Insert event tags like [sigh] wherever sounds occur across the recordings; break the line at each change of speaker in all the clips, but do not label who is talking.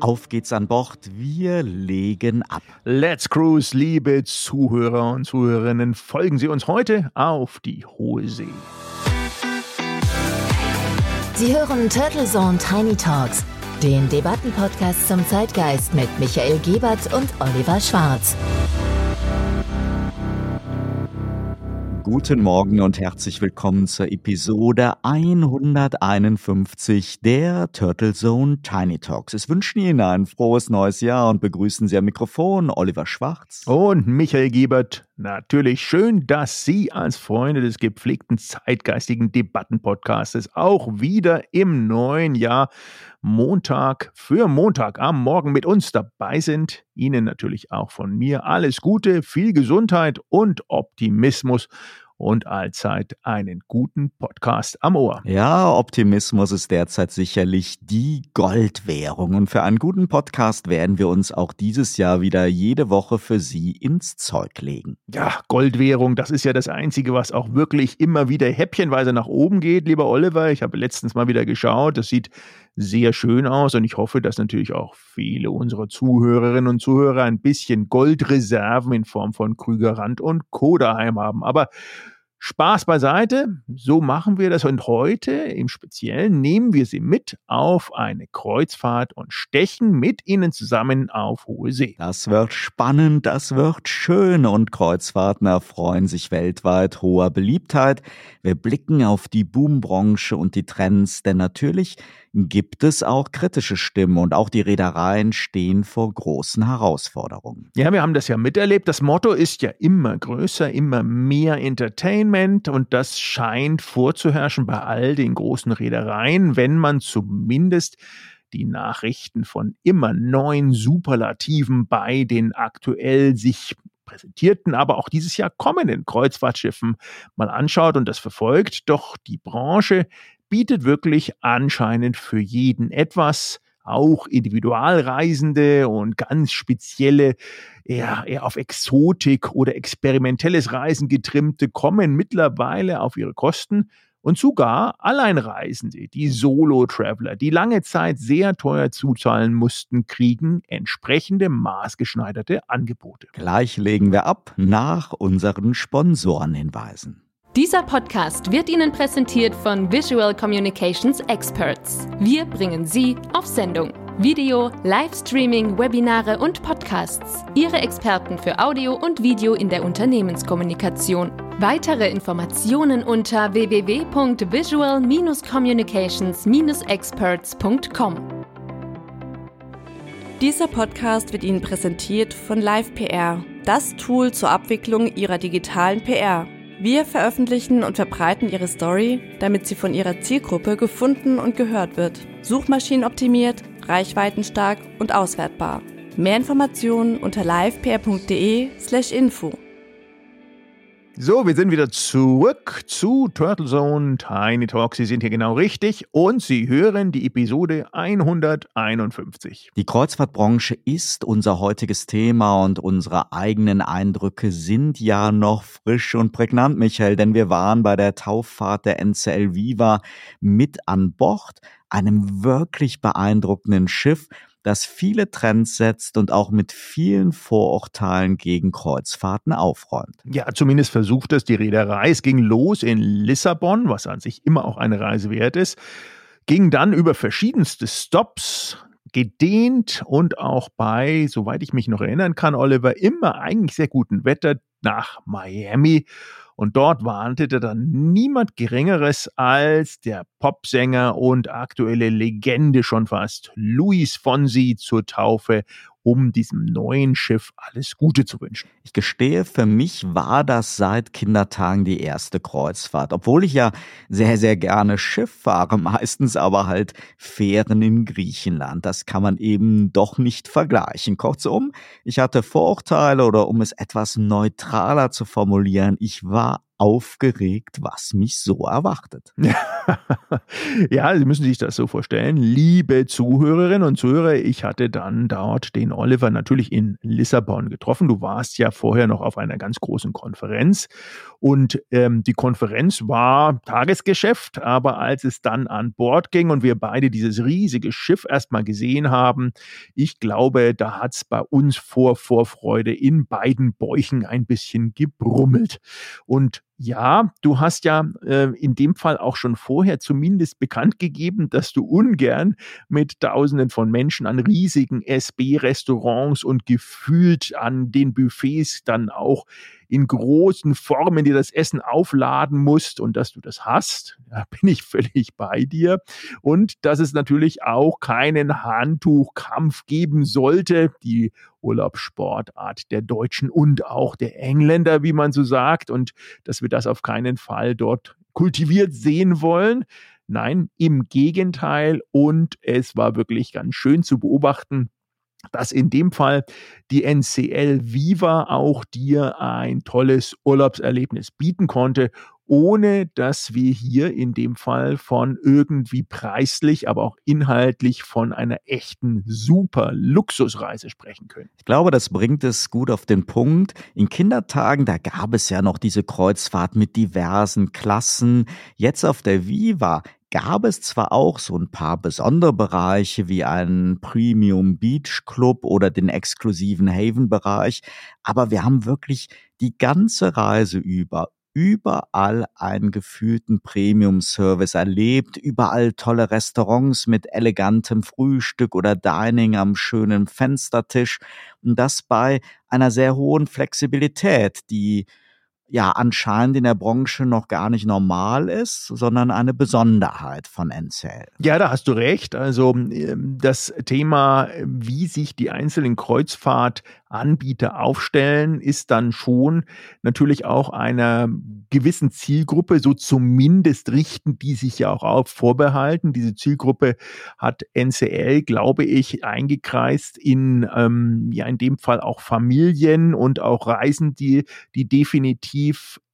Auf geht's an Bord, wir legen ab.
Let's cruise, liebe Zuhörer und Zuhörerinnen, folgen Sie uns heute auf die hohe See.
Sie hören Turtle Zone Tiny Talks, den Debattenpodcast zum Zeitgeist mit Michael Gebert und Oliver Schwarz.
Guten Morgen und herzlich willkommen zur Episode 151 der Turtle Zone Tiny Talks. Es wünschen Ihnen ein frohes neues Jahr und begrüßen Sie am Mikrofon Oliver Schwarz
und Michael Gebert. Natürlich schön, dass Sie als Freunde des gepflegten zeitgeistigen Debattenpodcasts auch wieder im neuen Jahr Montag für Montag am Morgen mit uns dabei sind. Ihnen natürlich auch von mir alles Gute, viel Gesundheit und Optimismus und allzeit einen guten Podcast am Ohr.
Ja, Optimismus ist derzeit sicherlich die Goldwährung und für einen guten Podcast werden wir uns auch dieses Jahr wieder jede Woche für Sie ins Zeug legen.
Ja, Goldwährung, das ist ja das Einzige, was auch wirklich immer wieder häppchenweise nach oben geht, lieber Oliver. Ich habe letztens mal wieder geschaut, das sieht sehr schön aus und ich hoffe, dass natürlich auch viele unserer Zuhörerinnen und Zuhörer ein bisschen Goldreserven in Form von Krügerrand und Co. daheim haben. Aber Spaß beiseite, so machen wir das und heute im Speziellen nehmen wir Sie mit auf eine Kreuzfahrt und stechen mit Ihnen zusammen auf hohe See.
Das wird spannend, das wird schön und Kreuzfahrten erfreuen sich weltweit hoher Beliebtheit. Wir blicken auf die Boombranche und die Trends, denn natürlich gibt es auch kritische Stimmen und auch die Reedereien stehen vor großen Herausforderungen.
Ja, wir haben das ja miterlebt. Das Motto ist ja immer größer, immer mehr Entertainment und das scheint vorzuherrschen bei all den großen Reedereien, wenn man zumindest die Nachrichten von immer neuen Superlativen bei den aktuell sich präsentierten, aber auch dieses Jahr kommenden Kreuzfahrtschiffen mal anschaut und das verfolgt. Doch die Branche bietet wirklich anscheinend für jeden etwas. Auch Individualreisende und ganz spezielle, eher, eher auf Exotik oder experimentelles Reisen getrimmte kommen mittlerweile auf ihre Kosten und sogar Alleinreisende, die Solo-Traveler, die lange Zeit sehr teuer zuzahlen mussten, kriegen entsprechende maßgeschneiderte Angebote.
Gleich legen wir ab nach unseren Sponsorenhinweisen.
Dieser Podcast wird Ihnen präsentiert von Visual Communications Experts. Wir bringen Sie auf Sendung. Video, Livestreaming, Webinare und Podcasts. Ihre Experten für Audio und Video in der Unternehmenskommunikation. Weitere Informationen unter www.visual-communications-experts.com.
Dieser Podcast wird Ihnen präsentiert von LivePR, das Tool zur Abwicklung Ihrer digitalen PR. Wir veröffentlichen und verbreiten Ihre Story, damit sie von Ihrer Zielgruppe gefunden und gehört wird. Suchmaschinenoptimiert, reichweitenstark und auswertbar. Mehr Informationen unter livepr.de/info.
So, wir sind wieder zurück zu Turtle Zone Tiny Talk. Sie sind hier genau richtig und Sie hören die Episode 151.
Die Kreuzfahrtbranche ist unser heutiges Thema und unsere eigenen Eindrücke sind ja noch frisch und prägnant, Michael, denn wir waren bei der Tauffahrt der NCL Viva mit an Bord, einem wirklich beeindruckenden Schiff, das viele Trends setzt und auch mit vielen Vorurteilen gegen Kreuzfahrten aufräumt.
Ja, zumindest versucht es die Reederei. Es ging los in Lissabon, was an sich immer auch eine Reise wert ist, ging dann über verschiedenste Stops, gedehnt und auch bei, soweit ich mich noch erinnern kann, Oliver, immer eigentlich sehr guten Wetter nach Miami und dort warntete dann niemand Geringeres als der Popsänger und aktuelle Legende schon fast, Luis Fonsi zur Taufe um diesem neuen Schiff alles Gute zu wünschen.
Ich gestehe, für mich war das seit Kindertagen die erste Kreuzfahrt, obwohl ich ja sehr, sehr gerne Schiff fahre, [laughs] meistens aber halt Fähren in Griechenland. Das kann man eben doch nicht vergleichen. Kurzum, ich hatte Vorurteile oder um es etwas neutraler zu formulieren, ich war aufgeregt, was mich so erwartet. [laughs]
ja, Sie müssen sich das so vorstellen. Liebe Zuhörerinnen und Zuhörer, ich hatte dann dort den Oliver natürlich in Lissabon getroffen. Du warst ja vorher noch auf einer ganz großen Konferenz und ähm, die Konferenz war Tagesgeschäft, aber als es dann an Bord ging und wir beide dieses riesige Schiff erstmal gesehen haben, ich glaube, da hat es bei uns vor Vorfreude in beiden Bäuchen ein bisschen gebrummelt. Und ja, du hast ja äh, in dem Fall auch schon vorher zumindest bekannt gegeben, dass du ungern mit Tausenden von Menschen an riesigen SB-Restaurants und gefühlt an den Buffets dann auch in großen Formen dir das Essen aufladen musst und dass du das hast, da bin ich völlig bei dir. Und dass es natürlich auch keinen Handtuchkampf geben sollte, die Urlaubssportart der Deutschen und auch der Engländer, wie man so sagt, und dass wir das auf keinen Fall dort kultiviert sehen wollen. Nein, im Gegenteil. Und es war wirklich ganz schön zu beobachten, dass in dem Fall die NCL Viva auch dir ein tolles Urlaubserlebnis bieten konnte, ohne dass wir hier in dem Fall von irgendwie preislich, aber auch inhaltlich von einer echten super Luxusreise sprechen können.
Ich glaube, das bringt es gut auf den Punkt. In Kindertagen, da gab es ja noch diese Kreuzfahrt mit diversen Klassen. Jetzt auf der Viva gab es zwar auch so ein paar besondere Bereiche wie einen Premium Beach Club oder den exklusiven Haven Bereich, aber wir haben wirklich die ganze Reise über überall einen gefühlten Premium-Service erlebt, überall tolle Restaurants mit elegantem Frühstück oder Dining am schönen Fenstertisch. Und das bei einer sehr hohen Flexibilität, die ja anscheinend in der Branche noch gar nicht normal ist, sondern eine Besonderheit von NCL.
Ja, da hast du recht. Also ähm, das Thema, wie sich die einzelnen Kreuzfahrtanbieter aufstellen, ist dann schon natürlich auch einer gewissen Zielgruppe, so zumindest richten die sich ja auch auf, vorbehalten. Diese Zielgruppe hat NCL, glaube ich, eingekreist in, ähm, ja, in dem Fall auch Familien und auch Reisen, die, die definitiv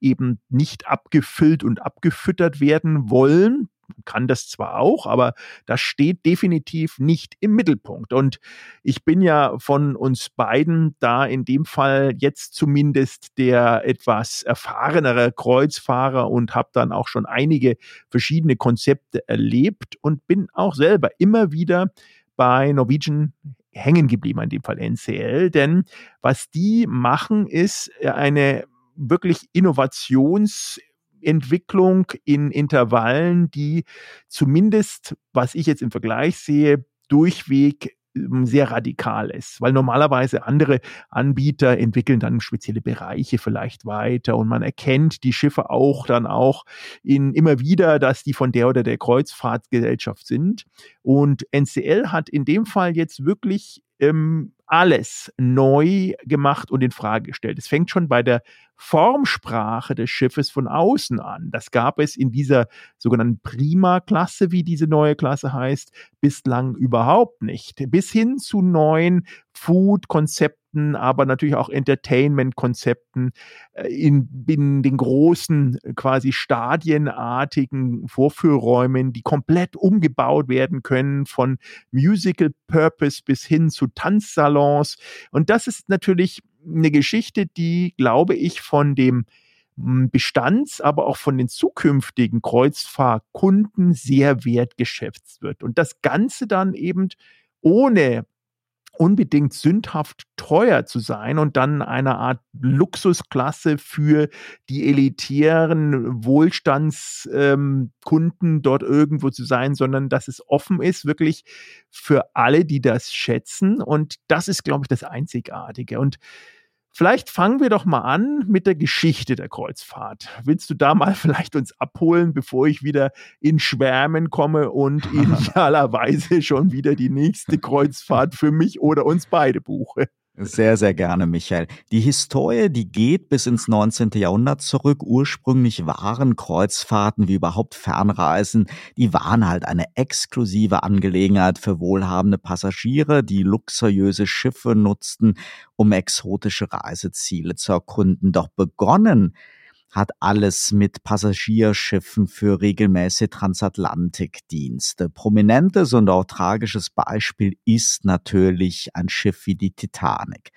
eben nicht abgefüllt und abgefüttert werden wollen kann das zwar auch, aber das steht definitiv nicht im Mittelpunkt. Und ich bin ja von uns beiden da in dem Fall jetzt zumindest der etwas erfahrenere Kreuzfahrer und habe dann auch schon einige verschiedene Konzepte erlebt und bin auch selber immer wieder bei Norwegian hängen geblieben, in dem Fall NCL, denn was die machen, ist eine wirklich Innovations- Entwicklung in Intervallen, die zumindest, was ich jetzt im Vergleich sehe, durchweg ähm, sehr radikal ist, weil normalerweise andere Anbieter entwickeln dann spezielle Bereiche vielleicht weiter und man erkennt die Schiffe auch dann auch in immer wieder, dass die von der oder der Kreuzfahrtgesellschaft sind. Und NCL hat in dem Fall jetzt wirklich ähm, alles neu gemacht und in Frage gestellt. Es fängt schon bei der Formsprache des Schiffes von außen an. Das gab es in dieser sogenannten Prima-Klasse, wie diese neue Klasse heißt, bislang überhaupt nicht. Bis hin zu neuen Food-Konzepten Konzepten, aber natürlich auch Entertainment-Konzepten äh, in, in den großen, quasi stadienartigen Vorführräumen, die komplett umgebaut werden können, von Musical Purpose bis hin zu Tanzsalons. Und das ist natürlich eine Geschichte, die, glaube ich, von dem hm, Bestands, aber auch von den zukünftigen Kreuzfahrkunden sehr wertgeschätzt wird. Und das Ganze dann eben ohne unbedingt sündhaft teuer zu sein und dann eine Art Luxusklasse für die elitären Wohlstandskunden ähm, dort irgendwo zu sein, sondern dass es offen ist, wirklich für alle, die das schätzen. Und das ist, glaube ich, das Einzigartige. Und Vielleicht fangen wir doch mal an mit der Geschichte der Kreuzfahrt. Willst du da mal [laughs] vielleicht uns abholen, bevor ich wieder in Schwärmen komme und [laughs] idealerweise schon wieder die nächste Kreuzfahrt für mich oder uns beide buche?
Sehr, sehr gerne, Michael. Die Historie, die geht bis ins 19. Jahrhundert zurück. Ursprünglich waren Kreuzfahrten wie überhaupt Fernreisen, die waren halt eine exklusive Angelegenheit für wohlhabende Passagiere, die luxuriöse Schiffe nutzten, um exotische Reiseziele zu erkunden. Doch begonnen hat alles mit Passagierschiffen für regelmäßige Transatlantikdienste. Prominentes und auch tragisches Beispiel ist natürlich ein Schiff wie die Titanic.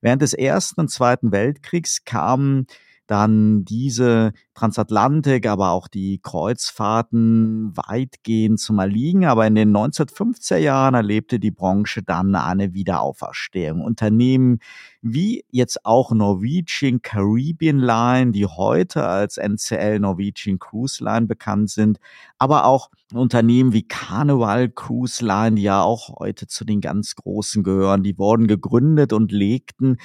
Während des Ersten und Zweiten Weltkriegs kamen dann diese Transatlantik, aber auch die Kreuzfahrten weitgehend zum Erliegen. Aber in den 1950er Jahren erlebte die Branche dann eine Wiederauferstehung. Unternehmen wie jetzt auch Norwegian Caribbean Line, die heute als NCL Norwegian Cruise Line bekannt sind, aber auch Unternehmen wie Carnival Cruise Line, die ja auch heute zu den ganz Großen gehören, die wurden gegründet und legten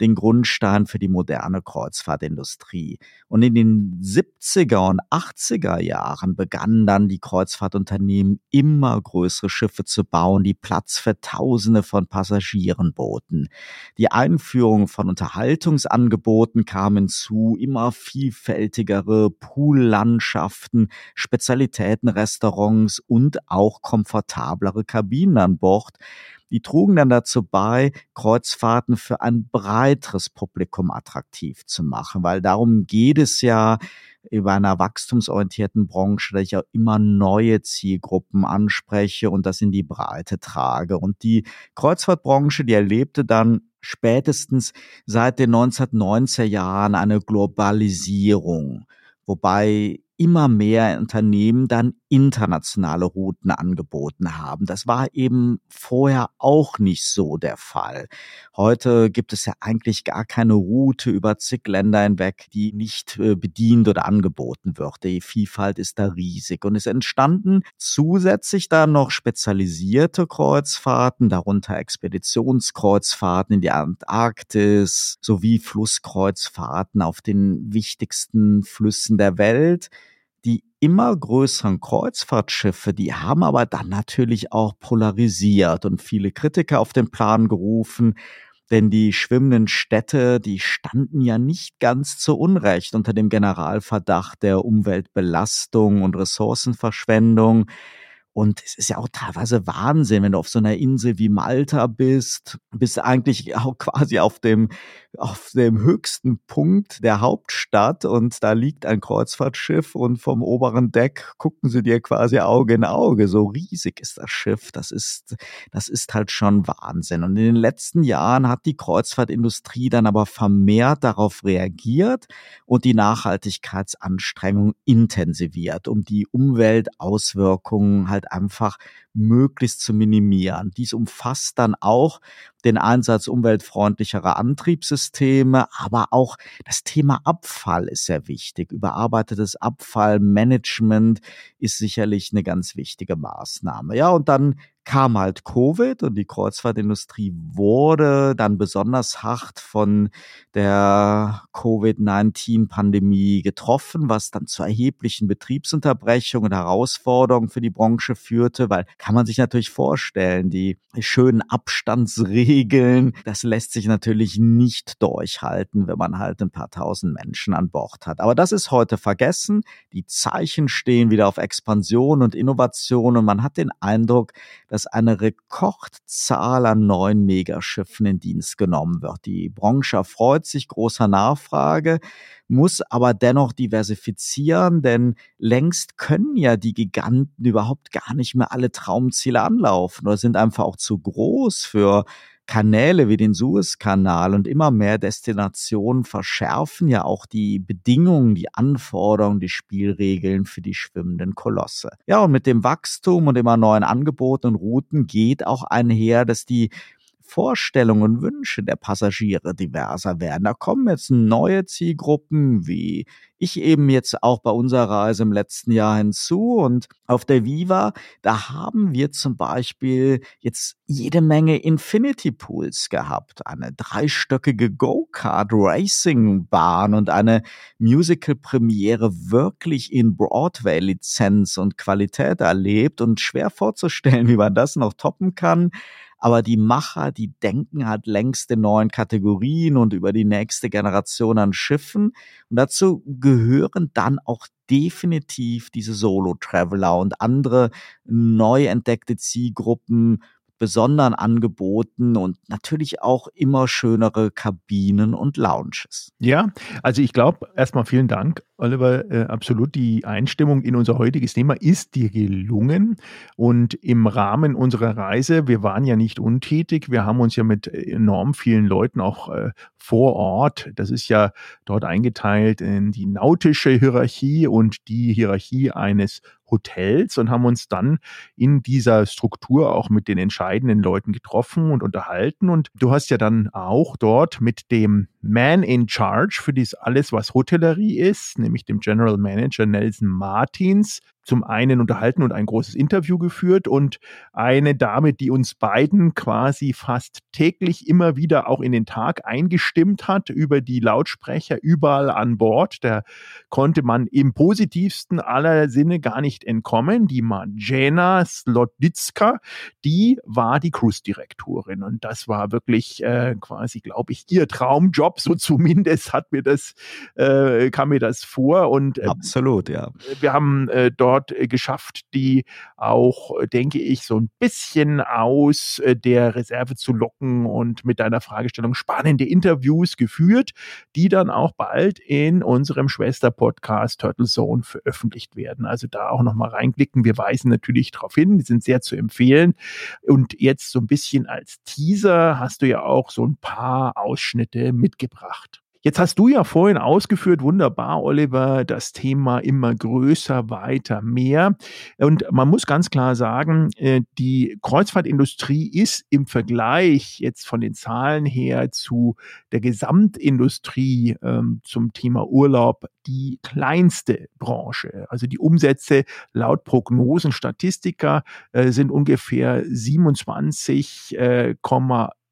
den Grundstein für die moderne Kreuzfahrtindustrie. Und in den 70er und 80er Jahren begannen dann die Kreuzfahrtunternehmen immer größere Schiffe zu bauen, die Platz für Tausende von Passagieren boten. Die Einführung von Unterhaltungsangeboten kam hinzu, immer vielfältigere Poollandschaften, Spezialitätenrestaurants und auch komfortablere Kabinen an Bord die trugen dann dazu bei, Kreuzfahrten für ein breiteres Publikum attraktiv zu machen, weil darum geht es ja über einer wachstumsorientierten Branche, dass ich auch immer neue Zielgruppen anspreche und das in die Breite trage. Und die Kreuzfahrtbranche, die erlebte dann spätestens seit den 1990er Jahren eine Globalisierung, wobei immer mehr Unternehmen dann internationale Routen angeboten haben. Das war eben vorher auch nicht so der Fall. Heute gibt es ja eigentlich gar keine Route über zig Länder hinweg, die nicht äh, bedient oder angeboten wird. Die Vielfalt ist da riesig und es entstanden zusätzlich dann noch spezialisierte Kreuzfahrten, darunter Expeditionskreuzfahrten in die Antarktis sowie Flusskreuzfahrten auf den wichtigsten Flüssen der Welt die immer größeren Kreuzfahrtschiffe, die haben aber dann natürlich auch polarisiert und viele Kritiker auf den Plan gerufen, denn die schwimmenden Städte, die standen ja nicht ganz zu Unrecht unter dem Generalverdacht der Umweltbelastung und Ressourcenverschwendung. Und es ist ja auch teilweise Wahnsinn, wenn du auf so einer Insel wie Malta bist, bist eigentlich [laughs] auch quasi auf dem, auf dem höchsten Punkt der Hauptstadt und da liegt ein Kreuzfahrtschiff und vom oberen Deck gucken sie dir quasi Auge in Auge. So riesig ist das Schiff. Das ist, das ist halt schon Wahnsinn. Und in den letzten Jahren hat die Kreuzfahrtindustrie dann aber vermehrt darauf reagiert und die Nachhaltigkeitsanstrengungen intensiviert, um die Umweltauswirkungen halt einfach möglichst zu minimieren. Dies umfasst dann auch den Einsatz umweltfreundlicherer Antriebssysteme, aber auch das Thema Abfall ist sehr wichtig. Überarbeitetes Abfallmanagement ist sicherlich eine ganz wichtige Maßnahme. Ja, und dann kam halt Covid und die Kreuzfahrtindustrie wurde dann besonders hart von der Covid-19-Pandemie getroffen, was dann zu erheblichen Betriebsunterbrechungen und Herausforderungen für die Branche führte, weil kann man sich natürlich vorstellen, die schönen Abstandsregeln, das lässt sich natürlich nicht durchhalten, wenn man halt ein paar tausend Menschen an Bord hat. Aber das ist heute vergessen. Die Zeichen stehen wieder auf Expansion und Innovation und man hat den Eindruck, dass dass eine Rekordzahl an neuen Megaschiffen in Dienst genommen wird. Die Branche freut sich großer Nachfrage, muss aber dennoch diversifizieren, denn längst können ja die Giganten überhaupt gar nicht mehr alle Traumziele anlaufen oder sind einfach auch zu groß für Kanäle wie den Suezkanal und immer mehr Destinationen verschärfen ja auch die Bedingungen, die Anforderungen, die Spielregeln für die schwimmenden Kolosse. Ja, und mit dem Wachstum und immer neuen Angeboten und Routen geht auch einher, dass die Vorstellungen und Wünsche der Passagiere diverser werden. Da kommen jetzt neue Zielgruppen, wie ich eben jetzt auch bei unserer Reise im letzten Jahr hinzu. Und auf der Viva, da haben wir zum Beispiel jetzt jede Menge Infinity Pools gehabt. Eine dreistöckige Go-Kart Racing Bahn und eine Musical Premiere wirklich in Broadway Lizenz und Qualität erlebt und schwer vorzustellen, wie man das noch toppen kann. Aber die Macher, die denken halt längst in neuen Kategorien und über die nächste Generation an Schiffen. Und dazu gehören dann auch definitiv diese Solo-Traveler und andere neu entdeckte Zielgruppen besonderen Angeboten und natürlich auch immer schönere Kabinen und Lounges.
Ja, also ich glaube, erstmal vielen Dank, Oliver. Äh, absolut, die Einstimmung in unser heutiges Thema ist dir gelungen. Und im Rahmen unserer Reise, wir waren ja nicht untätig, wir haben uns ja mit enorm vielen Leuten auch äh, vor Ort, das ist ja dort eingeteilt in die nautische Hierarchie und die Hierarchie eines Hotels und haben uns dann in dieser Struktur auch mit den entscheidenden Leuten getroffen und unterhalten. Und du hast ja dann auch dort mit dem Man in Charge für dies alles, was Hotellerie ist, nämlich dem General Manager Nelson Martins, zum einen unterhalten und ein großes Interview geführt und eine Dame, die uns beiden quasi fast täglich immer wieder auch in den Tag eingestimmt hat über die Lautsprecher überall an Bord. Da konnte man im positivsten aller Sinne gar nicht entkommen. Die Marjana Sloditska, die war die Cruise-Direktorin und das war wirklich äh, quasi, glaube ich, ihr Traumjob. So zumindest hat mir das, äh, kam mir das vor und
äh, absolut, ja.
Wir haben äh, dort dort äh, geschafft, die auch, äh, denke ich, so ein bisschen aus äh, der Reserve zu locken und mit deiner Fragestellung spannende Interviews geführt, die dann auch bald in unserem Schwester-Podcast Turtle Zone veröffentlicht werden. Also da auch nochmal reinklicken. Wir weisen natürlich darauf hin, die sind sehr zu empfehlen. Und jetzt so ein bisschen als Teaser hast du ja auch so ein paar Ausschnitte mitgebracht. Jetzt hast du ja vorhin ausgeführt, wunderbar, Oliver, das Thema immer größer, weiter, mehr. Und man muss ganz klar sagen, äh, die Kreuzfahrtindustrie ist im Vergleich jetzt von den Zahlen her zu der Gesamtindustrie ähm, zum Thema Urlaub die kleinste Branche. Also die Umsätze laut Prognosen Statistiker äh, sind ungefähr 27,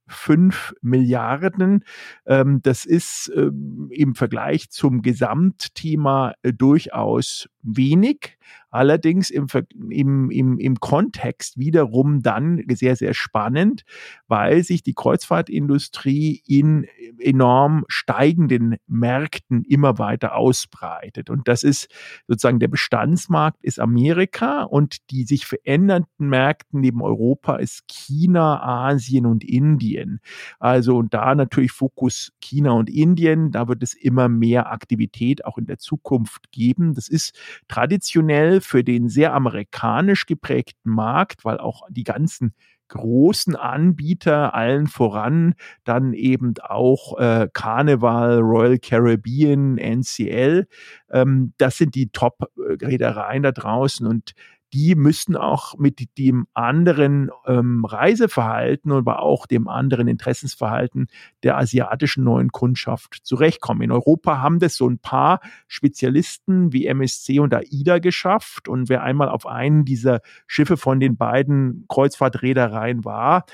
5 Milliarden. Ähm, das ist ähm, im Vergleich zum Gesamtthema äh, durchaus wenig. Allerdings im, im, im, im Kontext wiederum dann sehr, sehr spannend, weil sich die Kreuzfahrtindustrie in enorm steigenden Märkten immer weiter ausbreitet. Und das ist sozusagen der Bestandsmarkt ist Amerika und die sich verändernden Märkten neben Europa ist China, Asien und Indien. Also und da natürlich Fokus China und Indien, da wird es immer mehr Aktivität auch in der Zukunft geben. Das ist traditionell für den sehr amerikanisch geprägten Markt, weil auch die ganzen großen Anbieter, allen voran dann eben auch äh, Carnival, Royal Caribbean, NCL. Ähm, das sind die Top-Reedereien da draußen und die müssten auch mit dem anderen ähm, Reiseverhalten, aber auch dem anderen Interessensverhalten der asiatischen neuen Kundschaft zurechtkommen. In Europa haben das so ein paar Spezialisten wie MSC und AIDA geschafft. Und wer einmal auf einen dieser Schiffe von den beiden Kreuzfahrtreedereien war,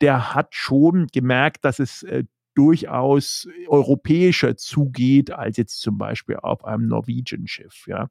der hat schon gemerkt, dass es äh, durchaus europäischer zugeht als jetzt zum Beispiel auf einem Norwegian-Schiff. Ja.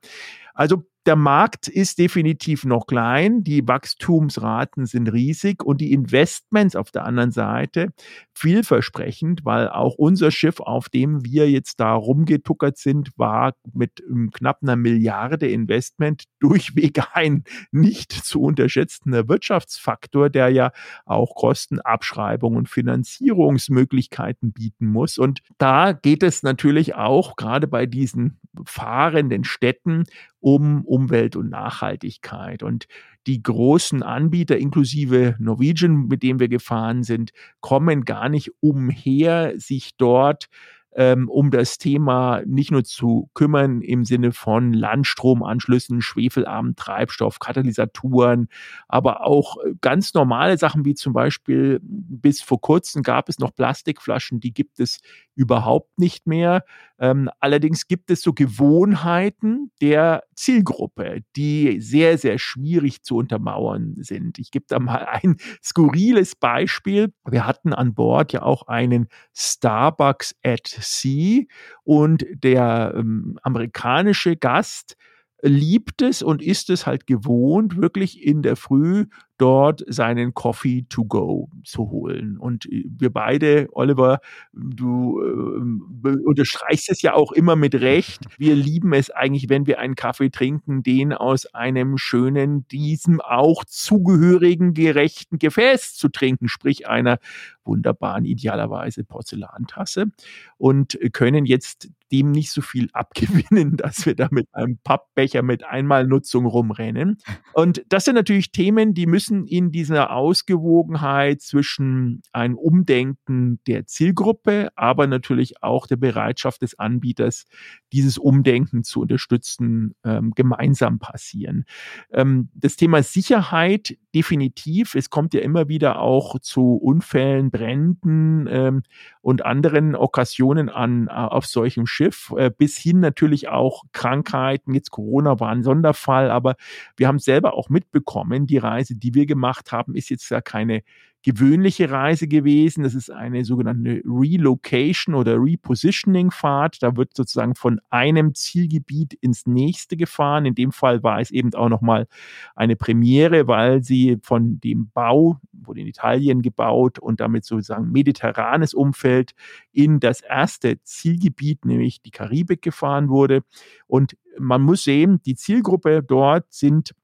Also der Markt ist definitiv noch klein, die Wachstumsraten sind riesig und die Investments auf der anderen Seite vielversprechend, weil auch unser Schiff, auf dem wir jetzt da rumgetuckert sind, war mit knapp einer Milliarde Investment [laughs] durchweg ein nicht zu unterschätzender Wirtschaftsfaktor, der ja auch Kostenabschreibung und Finanzierungsmöglichkeiten bieten muss. Und da geht es natürlich auch gerade bei diesen fahrenden Städten um Umwelt und Nachhaltigkeit. Und die großen Anbieter, inklusive Norwegian, mit dem wir gefahren sind, kommen gar nicht umher, sich dort ähm, um das Thema nicht nur zu kümmern im Sinne von Landstromanschlüssen, schwefelarmen Treibstoff, Katalysatoren, aber auch äh, ganz normale Sachen wie zum Beispiel bis vor kurzem gab es noch Plastikflaschen, die gibt es überhaupt nicht mehr. Ähm, allerdings gibt es so Gewohnheiten der Zielgruppe, die sehr, sehr schwierig zu untermauern sind. Ich gebe da mal [laughs] ein skurriles Beispiel. Wir hatten an Bord ja auch einen Starbucks at Sea und der ähm, amerikanische Gast liebt es und ist es halt gewohnt, wirklich in der Früh dort seinen Coffee to go zu holen. Und wir beide, Oliver, du äh, unterstreichst es ja auch immer mit Recht. Wir lieben es eigentlich, wenn wir einen Kaffee trinken, den aus einem schönen, diesem auch zugehörigen gerechten Gefäß zu trinken, sprich einer wunderbaren, idealerweise Porzellantasse und können jetzt dem nicht so viel abgewinnen, [laughs] dass wir da mit einem Pappbecher mit Einmalnutzung rumrennen. Und das sind natürlich Themen, die müssen in dieser Ausgewogenheit zwischen einem Umdenken der Zielgruppe, aber natürlich auch der Bereitschaft des Anbieters, dieses Umdenken zu unterstützen, ähm, gemeinsam passieren. Ähm, das Thema Sicherheit definitiv. Es kommt ja immer wieder auch zu Unfällen, Bränden ähm, und anderen Okkasionen an äh, auf solchem Schiff, äh, bis hin natürlich auch Krankheiten. Jetzt Corona war ein Sonderfall, aber wir haben selber auch mitbekommen, die Reise, die wir gemacht haben, ist jetzt ja keine gewöhnliche Reise gewesen. Das ist eine sogenannte Relocation oder Repositioning-Fahrt. Da wird sozusagen von einem Zielgebiet ins nächste gefahren. In dem Fall war es eben auch nochmal eine Premiere, weil sie von dem Bau, wurde in Italien gebaut und damit sozusagen mediterranes Umfeld in das erste Zielgebiet, nämlich die Karibik gefahren wurde. Und man muss sehen, die Zielgruppe dort sind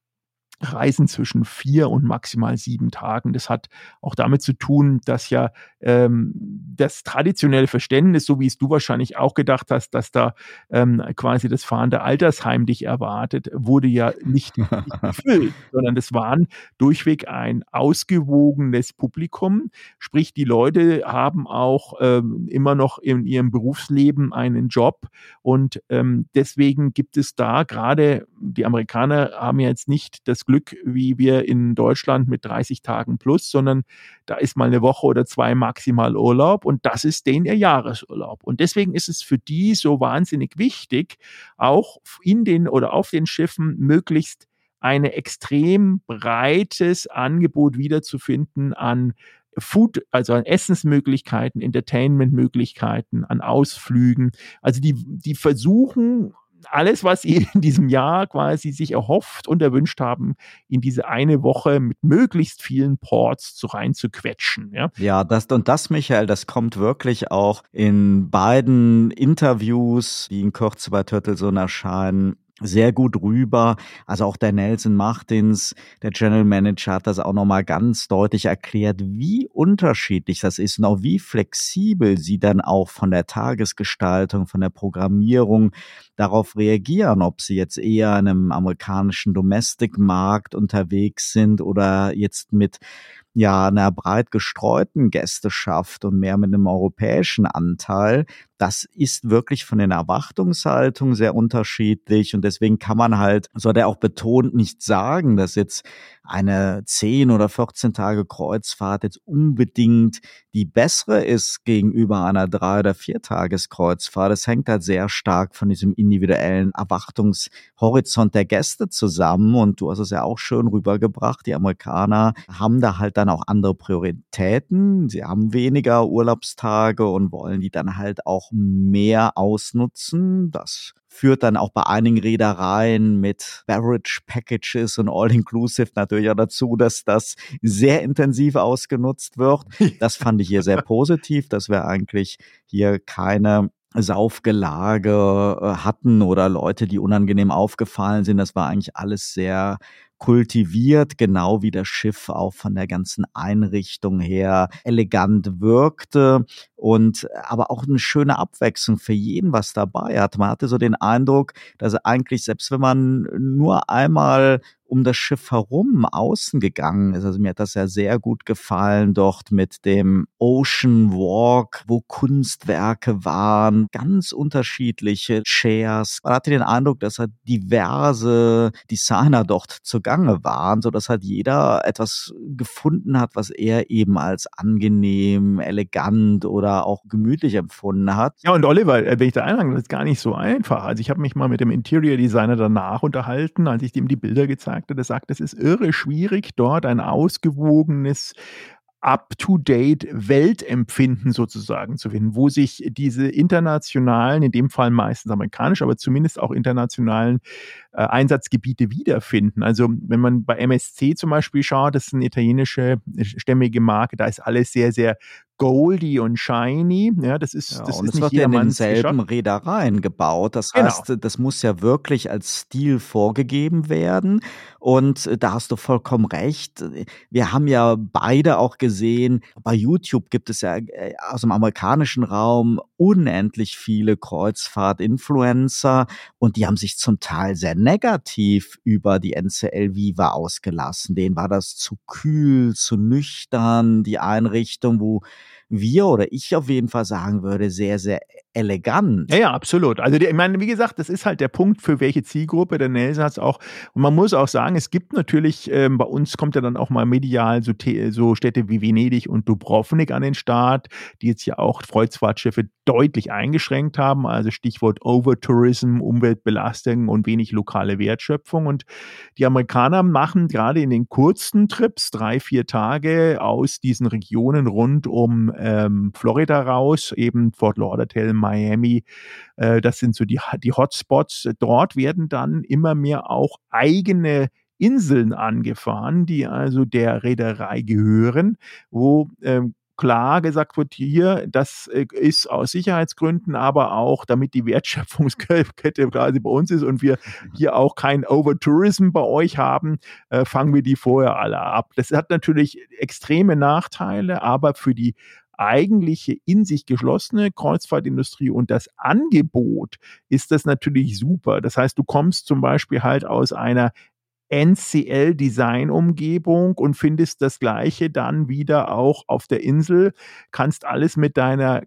Reisen zwischen vier und maximal sieben Tagen. Das hat auch damit zu tun, dass ja ähm, das traditionelle Verständnis, so wie es du wahrscheinlich auch gedacht hast, dass da ähm, quasi das fahrende Altersheim dich erwartet, wurde ja nicht, [laughs] erfüllt, sondern das waren durchweg ein ausgewogenes Publikum. Sprich, die Leute haben auch ähm, immer noch in ihrem Berufsleben einen Job und ähm, deswegen gibt es da gerade, die Amerikaner haben ja jetzt nicht das Glück wie wir in Deutschland mit 30 Tagen plus, sondern da ist mal eine Woche oder zwei maximal Urlaub und das ist den ihr Jahresurlaub. Und deswegen ist es für die so wahnsinnig wichtig, auch in den oder auf den Schiffen möglichst ein extrem breites Angebot wiederzufinden an Food, also an Essensmöglichkeiten, Entertainmentmöglichkeiten, an Ausflügen. Also die, die versuchen alles, was sie in diesem Jahr quasi sich erhofft und erwünscht haben, in diese eine Woche mit möglichst vielen Ports zu reinzuquetschen. Ja,
ja das und das, Michael, das kommt wirklich auch in beiden Interviews, die in Kürze bei Turtleson erscheinen, sehr gut rüber. Also auch der Nelson Martins, der General Manager, hat das auch nochmal ganz deutlich erklärt, wie unterschiedlich das ist und auch wie flexibel sie dann auch von der Tagesgestaltung, von der Programmierung darauf reagieren, ob sie jetzt eher in einem amerikanischen Domestic-Markt unterwegs sind oder jetzt mit ja einer breit gestreuten Gästeschaft und mehr mit einem europäischen Anteil, das ist wirklich von den Erwartungshaltungen sehr unterschiedlich und deswegen kann man halt, so hat er auch betont, nicht sagen, dass jetzt eine 10 oder 14 Tage Kreuzfahrt jetzt unbedingt die bessere ist gegenüber einer 3 oder 4 Tages Kreuzfahrt. Es hängt halt sehr stark von diesem individuellen Erwartungshorizont der Gäste zusammen und du hast es ja auch schön rübergebracht. Die Amerikaner haben da halt dann auch andere Prioritäten. Sie haben weniger Urlaubstage und wollen die dann halt auch mehr ausnutzen. Das führt dann auch bei einigen Reedereien mit Beverage Packages und All-Inclusive natürlich auch dazu, dass das sehr intensiv ausgenutzt wird. [laughs] Das fand ich hier sehr positiv, dass wir eigentlich hier keine Saufgelage äh, hatten oder Leute, die unangenehm aufgefallen sind. Das war eigentlich alles sehr kultiviert, genau wie das Schiff auch von der ganzen Einrichtung her elegant wirkte und aber auch eine schöne Abwechslung für jeden, was dabei hat. Man hatte so den Eindruck, dass eigentlich, selbst wenn man nur einmal um das Schiff herum außen gegangen ist. Also mir hat das ja sehr gut gefallen dort mit dem Ocean Walk, wo Kunstwerke waren, ganz unterschiedliche Chairs. Man hatte den Eindruck, dass halt diverse Designer dort zugange waren, so dass halt jeder etwas gefunden hat, was er eben als angenehm, elegant oder auch gemütlich empfunden hat.
Ja, und Oliver, äh, wenn ich da einhaken, das ist gar nicht so einfach. Also ich habe mich mal mit dem Interior Designer danach unterhalten, als ich ihm die Bilder gezeigt habe. Der sagt, es ist irre schwierig, dort ein ausgewogenes up-to-date Weltempfinden sozusagen zu finden, wo sich diese internationalen, in dem Fall meistens amerikanisch, aber zumindest auch internationalen äh, Einsatzgebiete wiederfinden. Also wenn man bei MSC zum Beispiel schaut, das ist eine italienische äh, stämmige Marke, da ist alles sehr, sehr goldy und shiny. Ja, das ist,
ja,
das ist
es
nicht
wird ja in denselben. Reedereien gebaut. Das
Genau.
heißt, das muss ja wirklich als Stil vorgegeben werden. Und äh, da hast du vollkommen recht. Wir haben ja beide auch gesehen, bei YouTube gibt es ja äh, aus dem amerikanischen Raum unendlich viele Kreuzfahrt-Influencer und die haben sich zum Teil sehr negativ über die NCL Viva ausgelassen. Denen war das zu kühl, zu nüchtern, die Einrichtung, wo wir oder ich auf jeden Fall sagen würde, sehr, sehr elegant.
Ja, ja, absolut. Also die, ich meine, wie gesagt, das ist halt der Punkt, für welche Zielgruppe. Der Nelson hat es auch. Und man muss auch sagen, es gibt natürlich, ähm, bei uns kommt ja dann auch mal medial so, so Städte wie Venedig und Dubrovnik an den Start, die jetzt ja auch Kreuzfahrtschiffe deutlich eingeschränkt haben. Also Stichwort Overtourism, Umweltbelastung und wenig lokale Wertschöpfung. Und die Amerikaner machen gerade in den kurzen Trips, drei, vier Tage aus diesen Regionen rund um ähm, Florida raus, eben Fort Lauderdale, Miami, äh, das sind so die, die Hotspots. Dort werden dann immer mehr auch eigene Inseln angefahren, die also der Reederei gehören, wo ähm, klar gesagt wird, hier, das äh, ist aus Sicherheitsgründen, aber auch damit die Wertschöpfungskette [laughs] quasi bei uns ist und wir hier auch kein Overtourism bei euch haben, äh, fangen wir die vorher alle ab. Das hat natürlich extreme Nachteile, aber für die eigentliche in sich geschlossene Kreuzfahrtindustrie und das Angebot ist das natürlich super. Das heißt, du kommst zum Beispiel halt aus einer NCL-Design-Umgebung und findest das Gleiche dann wieder auch auf der Insel, kannst alles mit deiner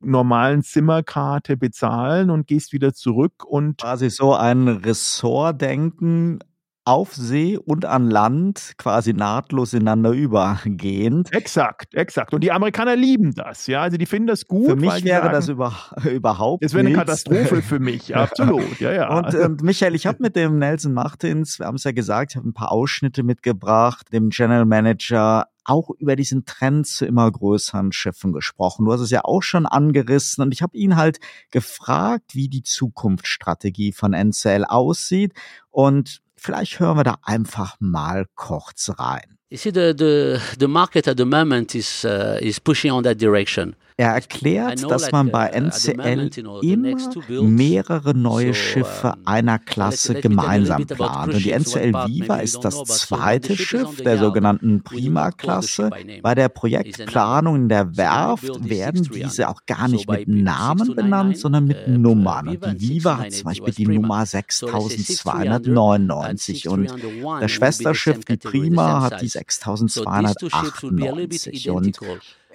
normalen Zimmerkarte bezahlen und gehst wieder zurück und
Quasi so ein Ressortdenken auf See und an Land quasi nahtlos ineinander übergehend.
exakt, exakt. Und die Amerikaner lieben das, ja, also die finden das gut.
Für mich wäre
sagen,
das über, überhaupt
das wäre eine. Katastrophe für mich, [laughs] absolut, ja, ja.
Und, und Michael, ich habe mit dem Nelson Martins, wir haben es ja gesagt, ich habe ein paar Ausschnitte mitgebracht, dem General Manager auch über diesen Trend zu immer größeren Schiffen gesprochen. Du hast es ja auch schon angerissen und ich habe ihn halt gefragt, wie die Zukunftsstrategie von NCL aussieht und vielleicht hören wir da einfach mal kurz rein.
You see, the, the, the market at the moment is, uh, is pushing on that direction.
Er erklärt, dass man
uh,
bei NCL immer mehrere neue Schiffe einer Klasse gemeinsam plant. Und die NCL Viva ist das zweite Schiff der sogenannten Prima-Klasse. Bei der Projektplanung in der Werft werden
6300.
diese auch gar nicht mit Namen
6299,
benannt, sondern mit
uh,
Nummern. Und die Viva hat
6298
zum Beispiel die. Nummer
So let's say 6200 and
6299 und
6301
das Schwesterschiff, die Prima, hat die
size. So these two ships will be a little bit
6298 und.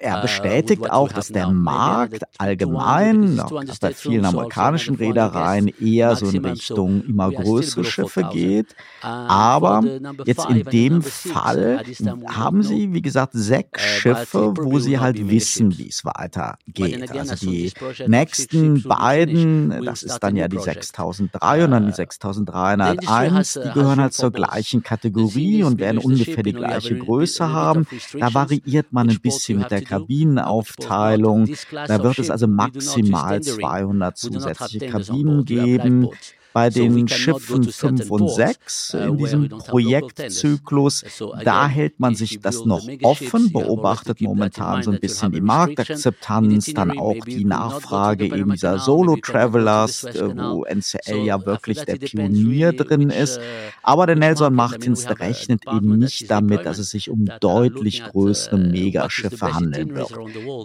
Er
uh,
bestätigt auch, dass der Markt
another 200
allgemein, auch
200
bei vielen amerikanischen
another 400
Reedereien eher so in Richtung immer größere Schiffe
4000.
geht.
And
Aber jetzt in dem
uh,
Fall
don't
haben sie, wie gesagt, sechs
Uh,
Schiffe, wo sie halt wissen, wie es weitergeht. Also die nächsten beiden, das ist dann ja die
project.
6003 und dann die
Uh, the industry
6301,
has,
die
uh, has
gehören halt zur gleichen Kategorie und werden ungefähr die gleiche Größe haben. Da variiert man ein bisschen mit der Kabinenaufteilung. Da wird es also maximal
tendering.
200
We do not have
zusätzliche Kabinen geben. Bei den Schiffen
to certain
5 und
ports,
6
uh,
in diesem. Projektzyklus, da hält man sich das noch offen, beobachtet momentan so ein bisschen die
in
Marktakzeptanz, dann auch die Nachfrage eben dieser Solo-Travelers, äh, wo NCL ja
after
wirklich der Pionier drin ist.
uh,
Aber der Nelson Martins rechnet eben nicht damit, dass es sich um deutlich größere
uh,
Megaschiffe handeln wird.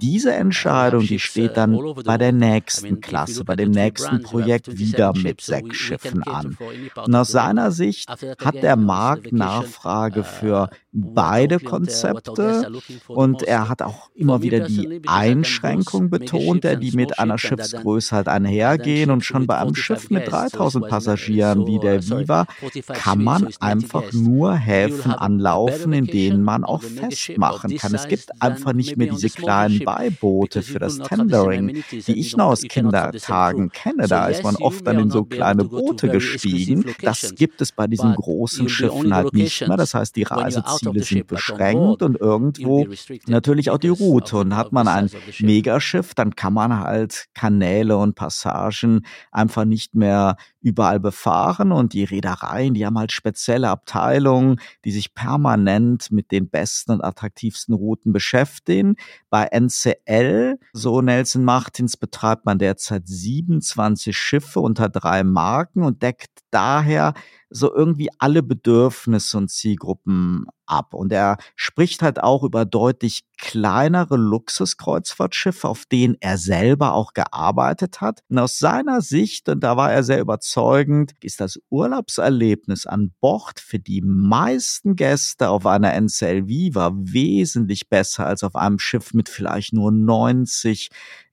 Diese
Uh,
Entscheidung, die steht
uh,
dann bei der nächsten Klasse, bei dem nächsten Projekt
27
wieder mit
ships, so we,
sechs
we can
Schiffen
cater
an. Und aus seiner Sicht hat der Markt Nachfrage
uh,
für beide Konzepte und er hat auch immer
me
wieder die Einschränkung betont, die mit einer Schiffsgröße halt einhergehen und schon bei einem
45
Schiff mit
guests, so it
3000
was, uh,
Passagieren wie der Viva
45
kann man
so it's 90
einfach nur Häfen anlaufen, in denen man auch festmachen kann. Es gibt einfach nicht mehr diese kleinen Beiboote für das Tendering, die ich noch aus. Kindertagen kenne. Da ist man oft dann in so kleine Boote gestiegen. Das gibt es bei diesen großen Schiffen halt nicht mehr. Das heißt, die
outside
Ziele sind beschränkt und irgendwo natürlich auch die Route. Und hat man ein Megaschiff, dann kann man halt Kanäle und Passagen einfach nicht mehr überall befahren und die Reedereien, die haben halt spezielle Abteilungen, die sich permanent mit den besten und attraktivsten Routen beschäftigen. Bei NCL, so Nelson Martins, betreibt man derzeit 27 Schiffe unter drei Marken und deckt daher so irgendwie alle Bedürfnisse und Zielgruppen ab. Und er spricht halt auch über deutlich kleinere Luxuskreuzfahrtschiffe, auf denen er selber auch gearbeitet hat. Und aus seiner Sicht, und da war er sehr überzeugend, ist das Urlaubserlebnis an Bord für die meisten Gäste auf einer NCL Viva wesentlich besser als auf einem Schiff mit vielleicht nur 90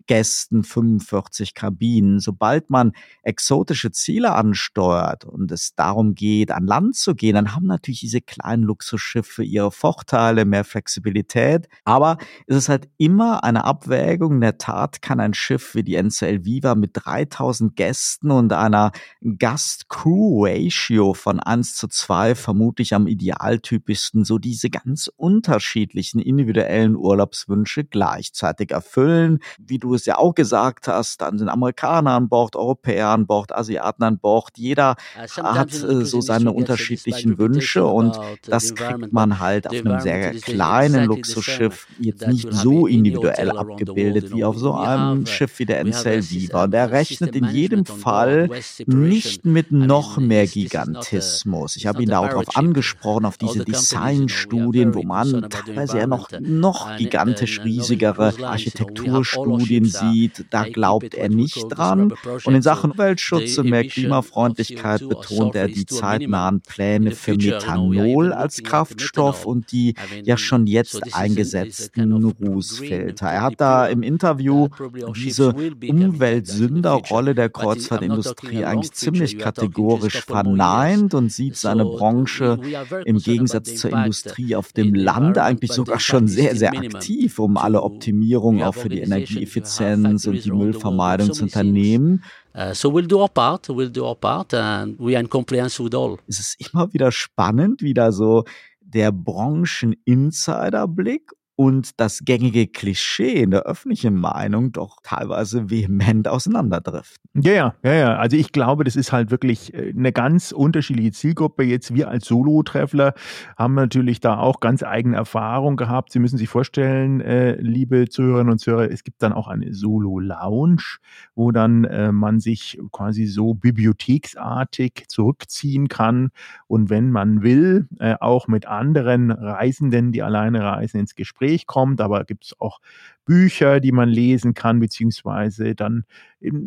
Gästen 45 Kabinen. Sobald man exotische Ziele ansteuert und es darum geht, an Land zu gehen, dann haben natürlich diese kleinen Luxusschiffe ihre Vorteile, mehr Flexibilität. Aber es ist halt immer eine Abwägung. In der Tat kann ein Schiff wie die NCL Viva mit 3000 Gästen und einer Gast-Crew-Ratio von 1 zu 2 vermutlich am idealtypischsten so diese ganz unterschiedlichen individuellen Urlaubswünsche gleichzeitig erfüllen. Wie du es ja auch gesagt hast, dann sind Amerikaner an Bord, Europäer an Bord, Asiaten an Bord. Jeder hat äh, so seine unterschiedlichen Wünsche und das kriegt man halt auf einem sehr kleinen Luxusschiff jetzt nicht so individuell abgebildet wie auf so einem Schiff wie der NCL Viva. Und er rechnet in jedem Fall nicht mit noch mehr Gigantismus. Ich habe ihn da auch darauf angesprochen, auf diese Designstudien, wo man teilweise ja noch, noch gigantisch riesigere Architekturstudien den sieht, da glaubt er nicht dran. Und in Sachen Umweltschutz und mehr Klimafreundlichkeit betont er die zeitnahen Pläne für Methanol als Kraftstoff und die ja schon jetzt eingesetzten Rußfilter. Er hat da im Interview diese Umweltsünderrolle der Kreuzfahrtindustrie eigentlich ziemlich kategorisch verneint und sieht seine Branche im Gegensatz zur Industrie auf dem Land eigentlich sogar schon sehr, sehr aktiv, um alle Optimierungen auch für die Energieeffizienz Effizienz und die Müllvermeidung zu unternehmen.
So we'll do our part, we'll do our part and we are in compliance with all.
Es ist immer wieder spannend, wieder so der Branchen-Insider-Blick und das gängige Klischee in der öffentlichen Meinung doch teilweise vehement auseinanderdriften.
Ja, ja, ja, ja. Also ich glaube, das ist halt wirklich äh, eine ganz unterschiedliche Zielgruppe. Jetzt wir als Solo-Treffler haben natürlich da auch ganz eigene Erfahrungen gehabt. Sie müssen sich vorstellen, äh, liebe Zuhörerinnen und Zuhörer, es gibt dann auch eine Solo-Lounge, wo dann äh, man sich quasi so bibliotheksartig zurückziehen kann und wenn man will, äh, auch mit anderen Reisenden, die alleine reisen, ins Gespräch Gespräch kommt, aber gibt es auch Bücher, die man lesen kann, beziehungsweise dann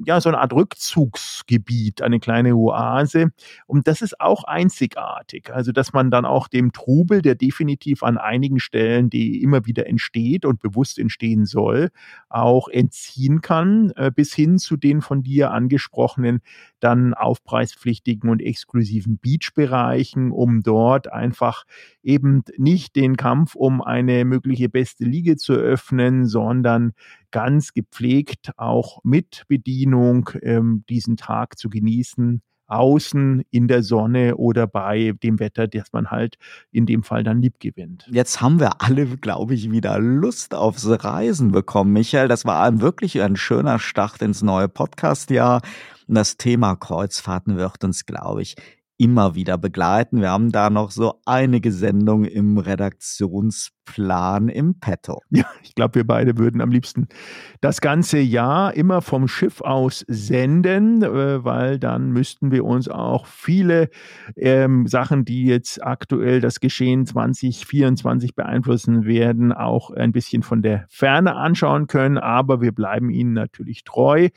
ja so eine Art Rückzugsgebiet, eine kleine Oase. Und das ist auch einzigartig. Also, dass man dann auch dem Trubel, der definitiv an einigen Stellen, die immer wieder entsteht und bewusst entstehen soll, auch entziehen kann, äh, bis hin zu den von dir angesprochenen dann aufpreispflichtigen und exklusiven Beachbereichen, um dort einfach eben nicht den Kampf um eine mögliche beste Liege zu öffnen, sondern sondern ganz gepflegt auch mit Bedienung ähm, diesen Tag zu genießen außen in der Sonne oder bei dem Wetter, das man halt in dem Fall dann lieb gewinnt.
Jetzt haben wir alle, glaube ich, wieder Lust aufs Reisen bekommen. Michael, das war ein, wirklich ein schöner Start ins neue Podcast-Jahr. Das Thema Kreuzfahrten wird uns, glaube ich, immer wieder begleiten. Wir haben da noch so einige Sendungen im Redaktionsplan im Petto.
Ja, ich glaube, wir beide würden am liebsten das ganze Jahr immer vom Schiff aus senden, äh, weil dann müssten wir uns auch viele ähm, Sachen, die jetzt aktuell das Geschehen 2024 beeinflussen werden, auch ein bisschen von der Ferne anschauen können. Aber wir bleiben ihnen natürlich treu.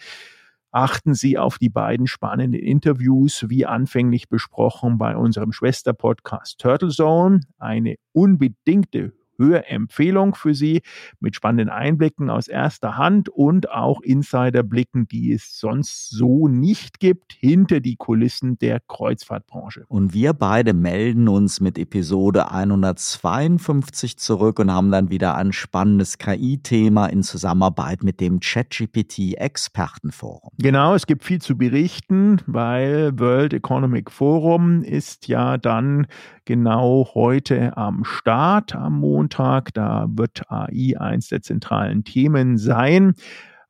Achten Sie auf die beiden spannenden Interviews, wie anfänglich besprochen bei unserem Schwesterpodcast Turtle Zone. Eine unbedingte Hörempfehlung für Sie mit spannenden Einblicken aus erster Hand und auch Insiderblicken, die es sonst so nicht gibt, hinter die Kulissen der Kreuzfahrtbranche.
Und wir beide melden uns mit Episode 152 zurück und haben dann wieder ein spannendes KI-Thema in Zusammenarbeit mit dem ChatGPT-Expertenforum.
Genau, es gibt viel zu berichten, weil World Economic Forum ist ja dann genau heute am Start am Montag. Da wird AI eins der zentralen Themen sein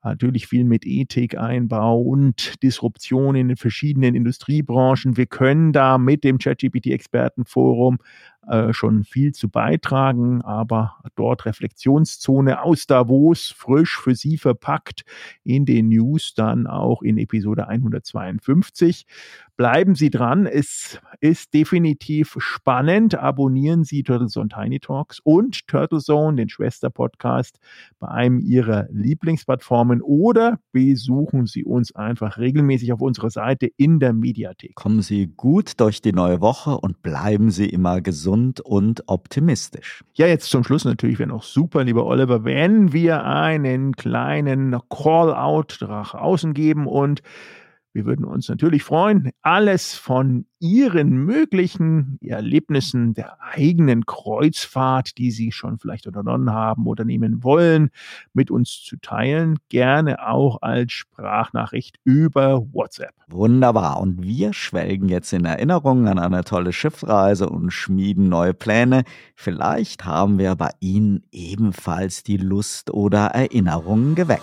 natürlich viel mit Ethikeinbau und Disruption in den verschiedenen Industriebranchen. Wir können da mit dem ChatGPT-Expertenforum äh, schon viel zu beitragen, aber dort Reflexionszone aus Davos, frisch für Sie verpackt in den News, dann auch in Episode 152. Bleiben Sie dran, es ist definitiv spannend. Abonnieren Sie Turtlezone Tiny Talks und Turtlezone, den Schwester-Podcast, bei einem Ihrer Lieblingsplattformen oder besuchen Sie uns einfach regelmäßig auf unserer Seite in der Mediathek.
Kommen Sie gut durch die neue Woche und bleiben Sie immer gesund gesund und optimistisch.
Ja, jetzt zum Schluss natürlich wäre noch super, lieber Oliver, wenn wir einen kleinen Call-out nach außen geben und wir würden uns natürlich freuen, alles von Ihren möglichen Erlebnissen der eigenen Kreuzfahrt, die Sie schon vielleicht unternommen haben oder nehmen wollen, mit uns zu teilen. Gerne auch als Sprachnachricht über WhatsApp.
Wunderbar. Und wir schwelgen jetzt in Erinnerungen an eine tolle Schiffreise und schmieden neue Pläne. Vielleicht haben wir bei Ihnen ebenfalls die Lust oder Erinnerungen geweckt.